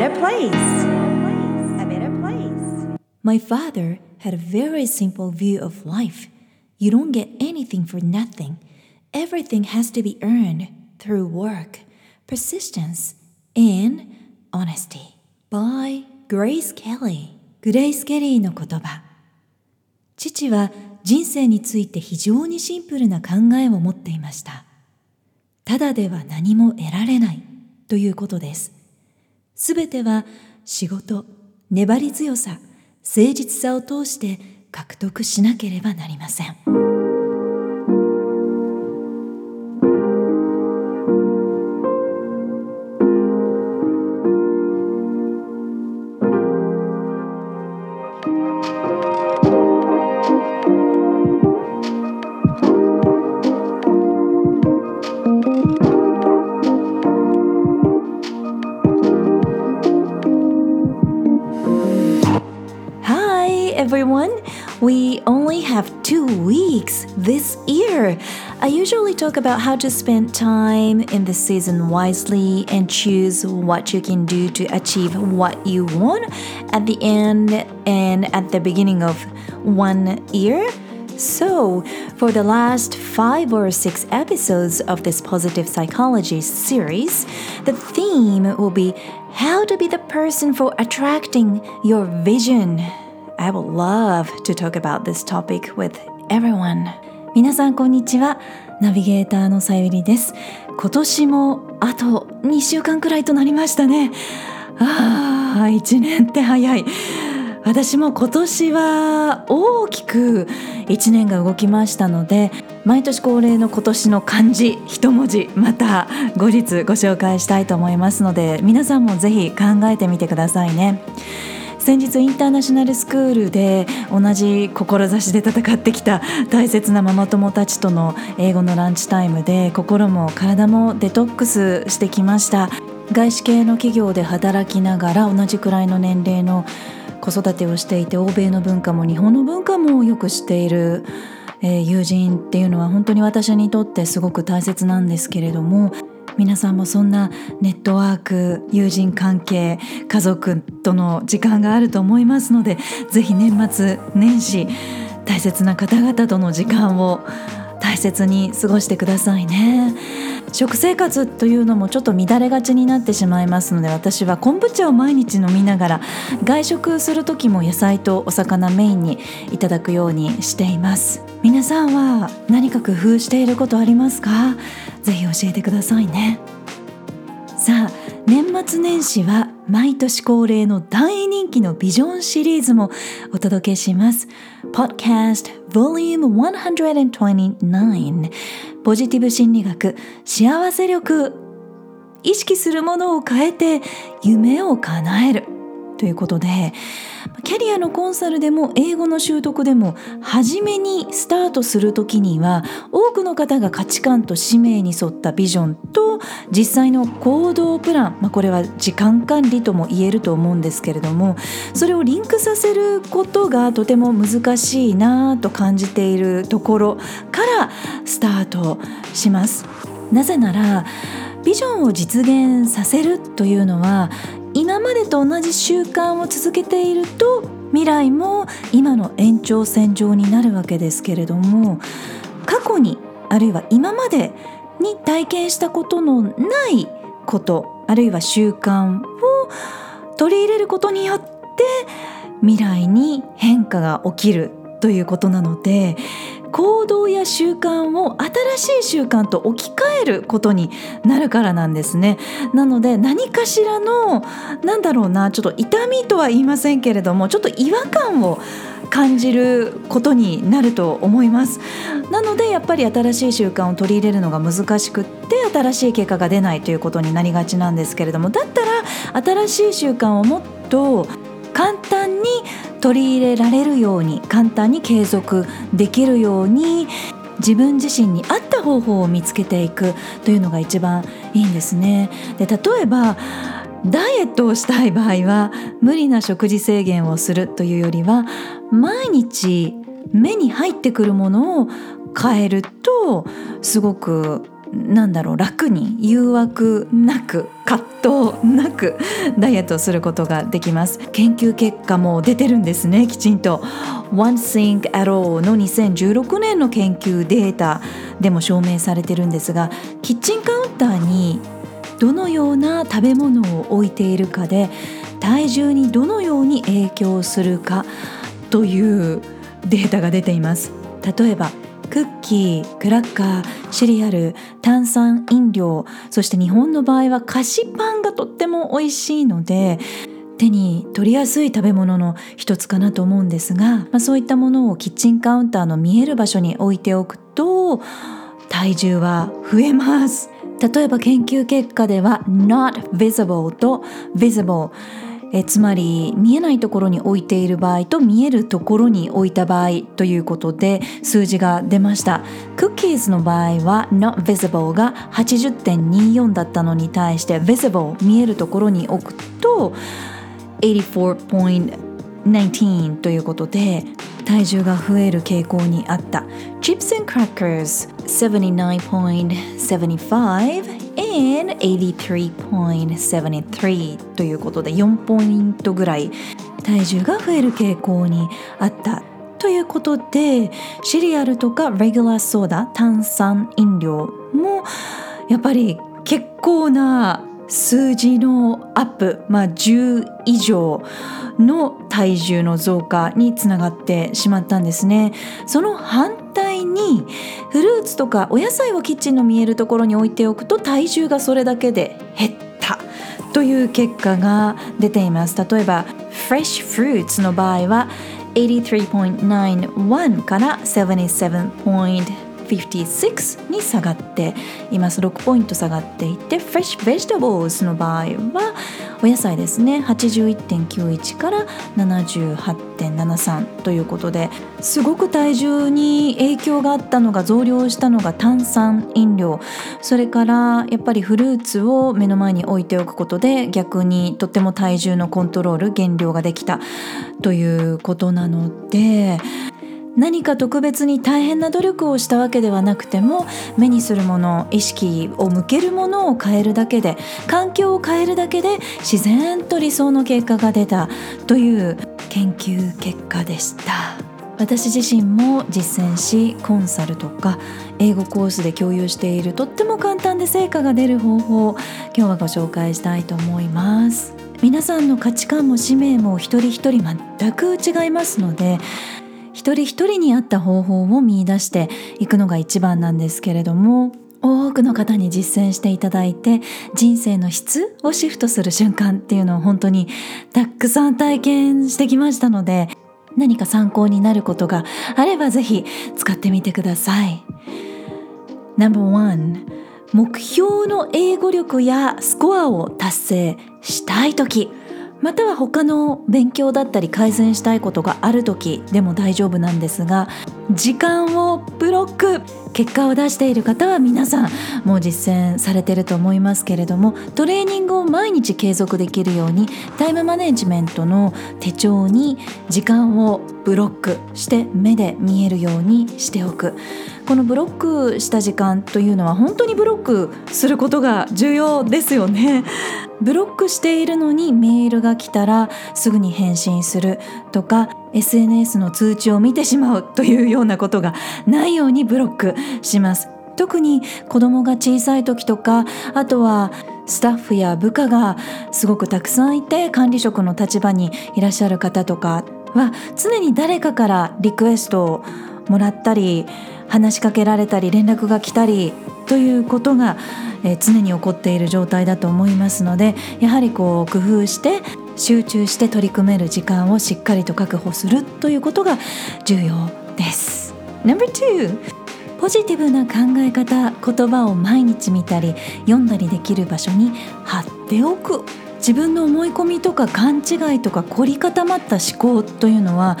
better place. A better place. My father had a very simple view of life. You don't get anything for nothing. Everything has to be earned through work, persistence, and honesty. By Grace Kelly. グレイス・ケリーの言葉。父は人生について非常にシンプルな考えを持っていました。ただでは何も得られないということです。すべては仕事、粘り強さ、誠実さを通して獲得しなければなりません。Everyone. We only have two weeks this year. I usually talk about how to spend time in the season wisely and choose what you can do to achieve what you want at the end and at the beginning of one year. So, for the last five or six episodes of this positive psychology series, the theme will be how to be the person for attracting your vision. I would love to talk about this topic with everyone. 皆さんこんにちは。ナビゲーターのさゆりです。今年もあと2週間くらいとなりましたね。ああ、1年って早い。私も今年は大きく1年が動きましたので毎年恒例の今年の漢字一文字また後日ご紹介したいと思いますので皆さんもぜひ考えてみてくださいね。先日インターナショナルスクールで同じ志で戦ってきた大切なママ友たちとの英語のランチタイムで心も体もデトックスしてきました。外資系の企業で働きながら同じくらいの年齢の子育てをしていて欧米の文化も日本の文化もよく知っているえ友人っていうのは本当に私にとってすごく大切なんですけれども皆さんもそんなネットワーク友人関係家族との時間があると思いますのでぜひ年末年始大切な方々との時間を大切に過ごしてくださいね。食生活というのもちょっと乱れがちになってしまいますので私は昆布茶を毎日飲みながら外食する時も野菜とお魚メインにいただくようにしています。皆さんは何か工夫していることありますか？ぜひ教えてくださいね。さあ年末年始は毎年恒例の大人気のビジョンシリーズもお届けします。Podcast Volume 129ポジティブ心理学幸せ力意識するものを変えて夢を叶える。ということでキャリアのコンサルでも英語の習得でも初めにスタートする時には多くの方が価値観と使命に沿ったビジョンと実際の行動プラン、まあ、これは時間管理とも言えると思うんですけれどもそれをリンクさせることがとても難しいなと感じているところからスタートします。なぜならビジョンを実現させるというのは今までと同じ習慣を続けていると未来も今の延長線上になるわけですけれども過去にあるいは今までに体験したことのないことあるいは習慣を取り入れることによって未来に変化が起きるということなので行動や習慣を新しい習慣と置き換えることになるからなんですね。なので何かしらのなんだろうなちょっと痛みとは言いませんけれどもちょっと違和感を感じることになると思います。なのでやっぱり新しい習慣を取り入れるのが難しくって新しい結果が出ないということになりがちなんですけれどもだったら新しい習慣をもっと簡単に取り入れられるように簡単に継続できるように自分自身に合った方法を見つけていくというのが一番いいんですね。で例えばダイエットをしたい場合は無理な食事制限をするというよりは毎日目に入ってくるものを変えるとすごくなんだろう楽に誘惑なく葛藤なく ダイエットすることができます。研究結果も出てるんですねきちんと。One Thing at All の2016年の研究データでも証明されてるんですがキッチンカウンターにどのような食べ物を置いているかで体重にどのように影響するかというデータが出ています。例えばクッキークラッカーシリアル炭酸飲料そして日本の場合は菓子パンがとっても美味しいので手に取りやすい食べ物の一つかなと思うんですが、まあ、そういったものをキッチンカウンターの見える場所に置いておくと体重は増えます。例えば研究結果では not visible と visible えつまり見えないところに置いている場合と見えるところに置いた場合ということで数字が出ました。クッキーズの場合は not visible が80.24だったのに対して visible 見えるところに置くと84.19ということで体重が増える傾向にあった。Chips and Crackers 79.75 and 83.73ということで4ポイントぐらい体重が増える傾向にあったということでシリアルとかレギュラーソーダ炭酸飲料もやっぱり結構な数字のアップ、まあ、10以上の体重の増加につながってしまったんですね。その反対にフルーツとかお野菜をキッチンの見えるところに置いておくと体重がそれだけで減ったという結果が出ています。例えば Fresh Fruits の場合は83.91から77.1 56に下がっています6ポイント下がっていて Fresh Vegetables の場合はお野菜ですね81.91から78.73ということですごく体重に影響があったのが増量したのが炭酸飲料それからやっぱりフルーツを目の前に置いておくことで逆にとっても体重のコントロール減量ができたということなので何か特別に大変な努力をしたわけではなくても目にするもの意識を向けるものを変えるだけで環境を変えるだけで自然と理想の結果が出たという研究結果でした。私自身も実践しコンサルとか英語コースで共有しているとっても簡単で成果が出る方法を今日はご紹介したいと思います。皆さんの価値観も使命も一人一人全く違いますので一人一人に合った方法を見出していくのが一番なんですけれども多くの方に実践していただいて人生の質をシフトする瞬間っていうのを本当にたくさん体験してきましたので何か参考になることがあればぜひ使ってみてください。No.1 目標の英語力やスコアを達成したい時または他の勉強だったり改善したいことがある時でも大丈夫なんですが時間をブロック結果を出している方は皆さんもう実践されてると思いますけれどもトレーニングを毎日継続できるようにタイムマネジメントの手帳に時間をブロックして目で見えるようにしておく。このブロックした時間というのは本当にブロックすることが重要ですよね。ブロックしているのにメールが来たらすぐに返信するとか SNS の通知を見てしまうというようなことがないようにブロックします。特に子供が小さい時とかあとはスタッフや部下がすごくたくさんいて管理職の立場にいらっしゃる方とかは常に誰かからリクエストをもらったり話しかけられたり連絡が来たりということが、え常に起こっている状態だと思いますのでやはりこう工夫して集中して取り組める時間をしっかりと確保するということが重要です。No.2 ポジティブな考え方言葉を毎日見たり読んだりできる場所に貼っておく。自分の思い込みとか勘違いとか凝り固まった思考というのは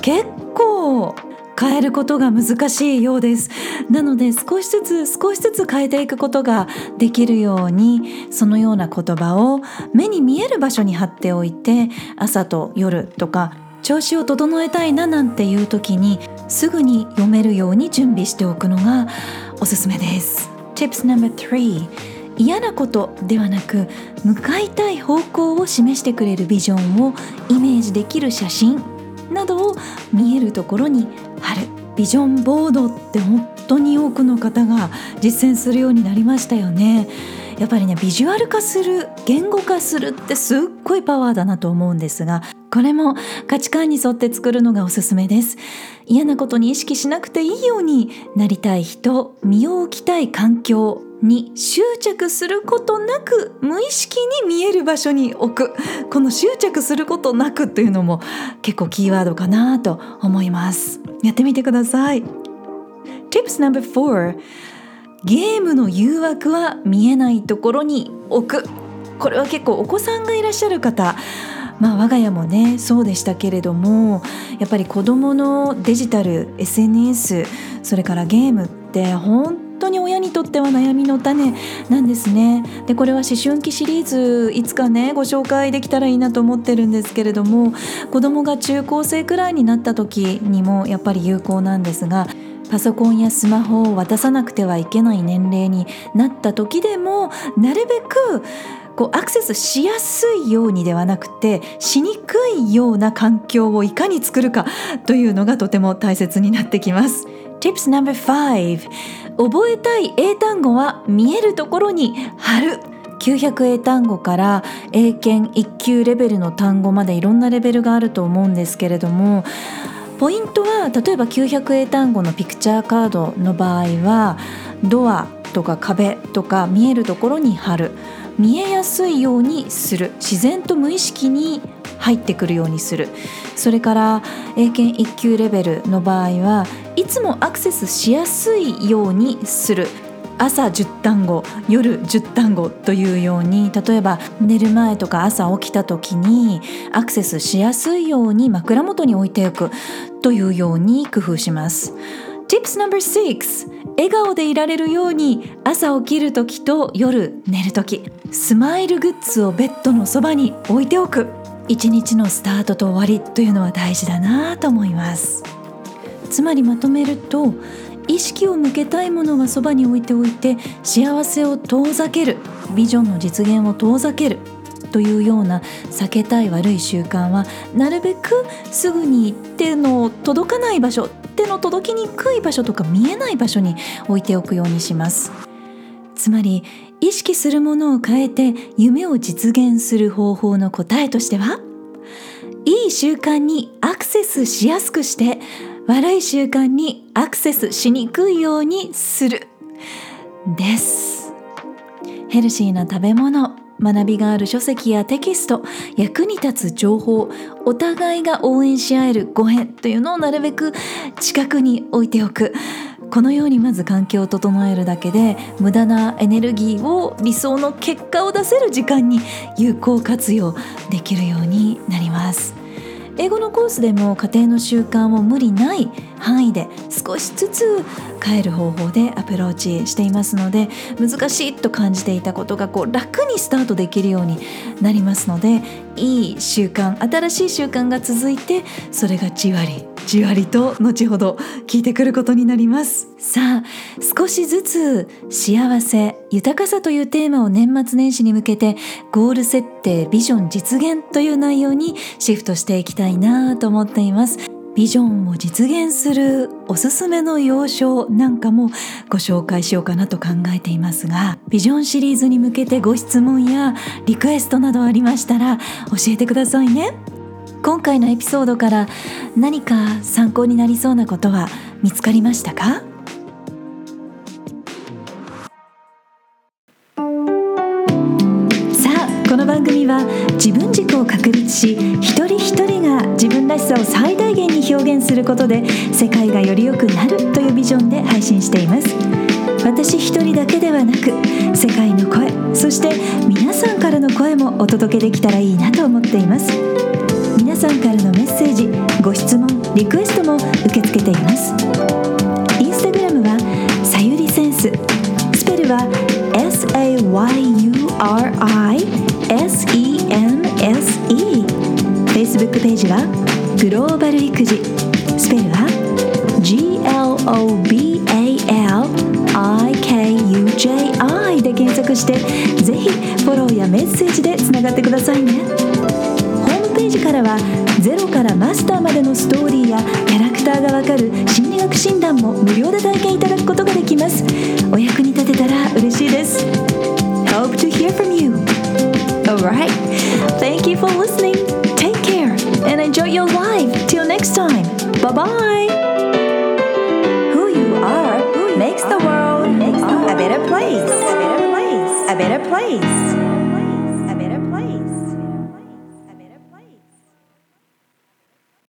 結構変えることが難しいようです。なので少しずつ少しずつ変えていくことができるようにそのような言葉を目に見える場所に貼っておいて朝と夜とか調子を整えたいななんていう時にすぐに読めるように準備しておくのがおすすめです。Tips number three 嫌なことではなく向かいたい方向を示してくれるビジョンをイメージできる写真などを見えるところに春ビジョンボードって本当に多くの方が実践するようになりましたよね。やっぱりねビジュアル化する言語化するってすっごいパワーだなと思うんですがこれも価値観に沿って作るのがおすすめです。嫌なことに意識しなくていいようになりたい人身を置きたい環境に執着することなく無意識に見える場所に置く。この執着することなくというのも結構キーワードかなと思います。やってみてください。Tips number four ゲームの誘惑は見えないところに置く。これは結構お子さんがいらっしゃる方まあ我が家もねそうでしたけれどもやっぱり子どものデジタル SNS それからゲームって本当に親にとっては悩みの種なんですね。でこれは思春期シリーズいつかねご紹介できたらいいなと思ってるんですけれども子どもが中高生くらいになった時にもやっぱり有効なんですがパソコンやスマホを渡さなくてはいけない年齢になった時でもなるべくこうアクセスしやすいようにではなくてしにくいような環境をいかに作るかというのがとても大切になってきます。Tips No.5 覚えたい英単語は見えるところに貼る。900英単語から英検1級レベルの単語までいろんなレベルがあると思うんですけれどもポイントは例えば900英単語のピクチャーカードの場合はドアとか壁とか見えるところに貼る。見えやすいようにする。自然と無意識に入ってくるようにする。それから英検1級レベルの場合はいつもアクセスしやすいようにする。朝10単語夜10単語というように例えば寝る前とか朝起きた時にアクセスしやすいように枕元に置いておくというように工夫します。Tips No.6 笑顔でいられるように朝起きる時と夜寝る時。スマイルグッズをベッドのそばに置いておく。一日のスタートと終わりというのは大事だなと思います。つまりまとめると意識を向けたいものはそばに置いておいて幸せを遠ざけるビジョンの実現を遠ざけるというような避けたい悪い習慣はなるべくすぐに手の届かない場所手の届きにくい場所とか見えない場所に置いておくようにします。つまり意識するものを変えて夢を実現する方法の答えとしてはいい習慣にアクセスしやすくして悪い習慣にアクセスしにくいようにする。です。ヘルシーな食べ物学びがある書籍やテキスト役に立つ情報お互いが応援し合えるご縁というのをなるべく近くに置いておく。このようにまず環境を整えるだけで無駄なエネルギーを理想の結果を出せる時間に有効活用できるようになります。英語のコースでも家庭の習慣を無理ない範囲で少しずつ変える方法でアプローチしていますので難しいと感じていたことがこう楽にスタートできるようになりますのでいい習慣新しい習慣が続いてそれがじわりじわりと後ほど聞いてくることになります。さあ少しずつ幸せ豊かさというテーマを年末年始に向けてゴール設定ビジョン実現という内容にシフトしていきたいなと思っています。ビジョンを実現するおすすめの要所なんかもご紹介しようかなと考えていますがビジョンシリーズに向けてご質問やリクエストなどありましたら教えてくださいね。今回のエピソードから何か参考になりそうなことは見つかりましたか？さあこの番組は自分軸を確立し一人一人が自分らしさを最大限に表現することで世界がより良くなるというビジョンで配信しています。私一人だけではなく世界の声そして皆さんからの声もお届けできたらいいなと思っています。さんからのメッセージご質問リクエストも受け付けています。インスタグラムはさゆりセンス。スペルは SAYURISENSE Facebook ページはグローバル育児。スペルは GLOBALIKUJI で検索してぜひフォローやメッセージでつながってくださいね。からはゼロからマスターまでのストーリーやキャラクターがわかる心理学診断も無料で体験いただくことができますお役に立てたら嬉しいです Hope to hear from you Alright Thank you for listening Take care and enjoy your life Till next time Bye bye Who you are makes the world a better place. A better place. A better place.